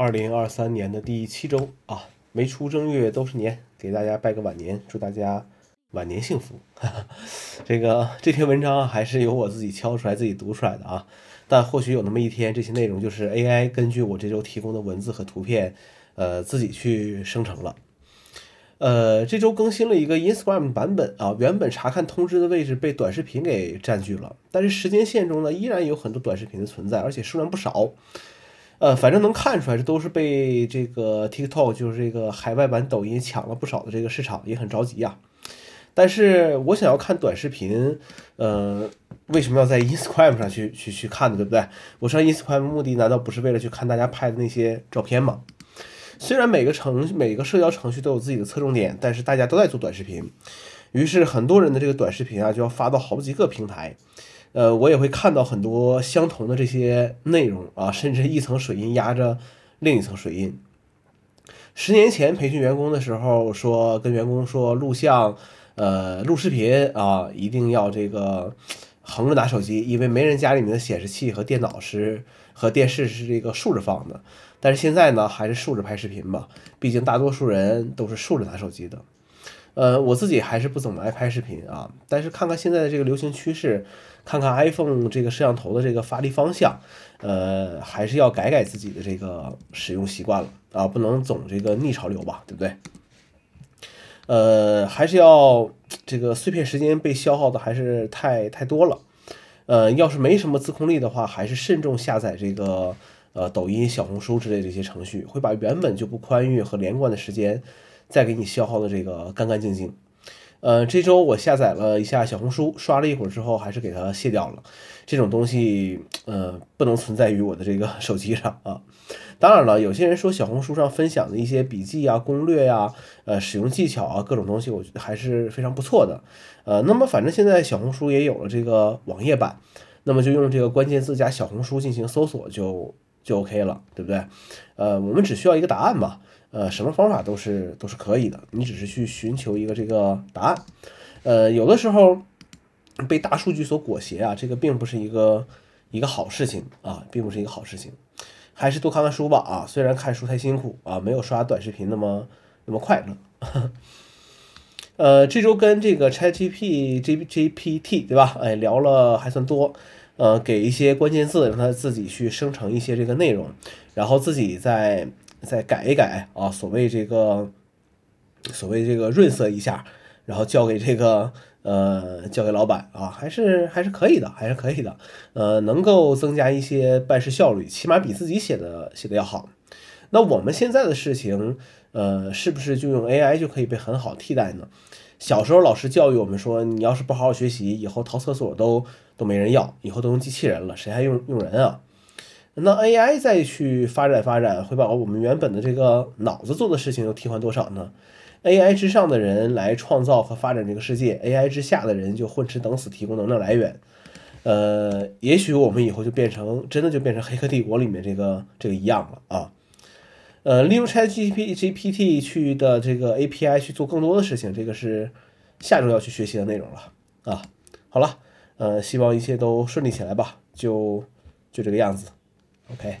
二零二三年的第七周啊，没出正月都是年，给大家拜个晚年，祝大家晚年幸福。这个这篇文章还是由我自己敲出来、自己读出来的啊，但或许有那么一天，这些内容就是 AI 根据我这周提供的文字和图片，呃，自己去生成了。呃，这周更新了一个 Instagram 版本啊，原本查看通知的位置被短视频给占据了，但是时间线中呢，依然有很多短视频的存在，而且数量不少。呃，反正能看出来，这都是被这个 TikTok，就是这个海外版抖音抢了不少的这个市场，也很着急呀。但是我想要看短视频，呃，为什么要在 Instagram 上去去去看呢？对不对？我上 Instagram 目的难道不是为了去看大家拍的那些照片吗？虽然每个程每个社交程序都有自己的侧重点，但是大家都在做短视频，于是很多人的这个短视频啊就要发到好几个平台。呃，我也会看到很多相同的这些内容啊，甚至一层水印压着另一层水印。十年前培训员工的时候，说跟员工说录像，呃，录视频啊，一定要这个横着拿手机，因为没人家里面的显示器和电脑是和电视是这个竖着放的。但是现在呢，还是竖着拍视频吧，毕竟大多数人都是竖着拿手机的。呃，我自己还是不怎么爱拍视频啊，但是看看现在的这个流行趋势，看看 iPhone 这个摄像头的这个发力方向，呃，还是要改改自己的这个使用习惯了啊，不能总这个逆潮流吧，对不对？呃，还是要这个碎片时间被消耗的还是太太多了，呃，要是没什么自控力的话，还是慎重下载这个呃抖音、小红书之类这些程序，会把原本就不宽裕和连贯的时间。再给你消耗的这个干干净净，呃，这周我下载了一下小红书，刷了一会儿之后，还是给它卸掉了。这种东西，呃，不能存在于我的这个手机上啊。当然了，有些人说小红书上分享的一些笔记啊、攻略呀、呃，使用技巧啊，各种东西，我觉得还是非常不错的。呃，那么反正现在小红书也有了这个网页版，那么就用这个关键字加小红书进行搜索就就 OK 了，对不对？呃，我们只需要一个答案嘛。呃，什么方法都是都是可以的，你只是去寻求一个这个答案。呃，有的时候被大数据所裹挟啊，这个并不是一个一个好事情啊，并不是一个好事情。还是多看看书吧啊，虽然看书太辛苦啊，没有刷短视频那么那么快乐。呃，这周跟这个 ChatGP G GPT 对吧？哎，聊了还算多。呃，给一些关键字，让他自己去生成一些这个内容，然后自己再。再改一改啊，所谓这个，所谓这个润色一下，然后交给这个呃，交给老板啊，还是还是可以的，还是可以的，呃，能够增加一些办事效率，起码比自己写的写的要好。那我们现在的事情，呃，是不是就用 AI 就可以被很好替代呢？小时候老师教育我们说，你要是不好好学习，以后逃厕所都都没人要，以后都用机器人了，谁还用用人啊？那 AI 再去发展发展，会把我们原本的这个脑子做的事情又替换多少呢？AI 之上的人来创造和发展这个世界，AI 之下的人就混吃等死提供能量来源。呃，也许我们以后就变成真的就变成《黑客帝国》里面这个这个一样了啊。呃，利用 ChatGPT 去的这个 API 去做更多的事情，这个是下周要去学习的内容了啊。好了，呃，希望一切都顺利起来吧，就就这个样子。，OK